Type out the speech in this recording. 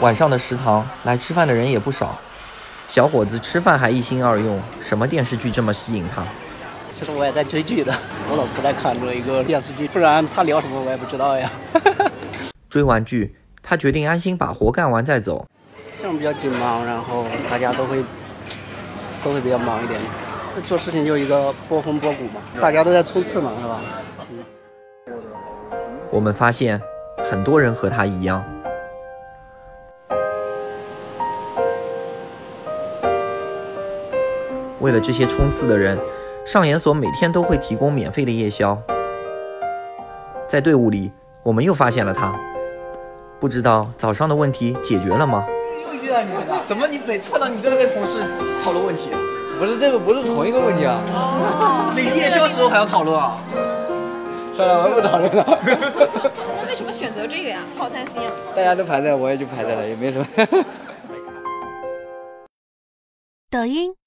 晚上的食堂来吃饭的人也不少，小伙子吃饭还一心二用，什么电视剧这么吸引他？其实我也在追剧的，我老婆在看着一个电视剧，不然他聊什么我也不知道呀。追完剧，他决定安心把活干完再走。项目比较紧忙，然后大家都会都会比较忙一点。这做事情就一个波峰波谷嘛，大家都在冲刺嘛，是吧？我们发现很多人和他一样。为了这些冲刺的人，上研所每天都会提供免费的夜宵。在队伍里，我们又发现了他，不知道早上的问题解决了吗？又遇到你了，怎么你每次看到你都在跟同事讨论问题？不是这个，不是同一个问题啊。领夜宵时候还要讨论啊？算了，我不讨论了。是为什么选择这个呀？套餐心啊？大家都排在，我也就排在了，也没什么。抖音。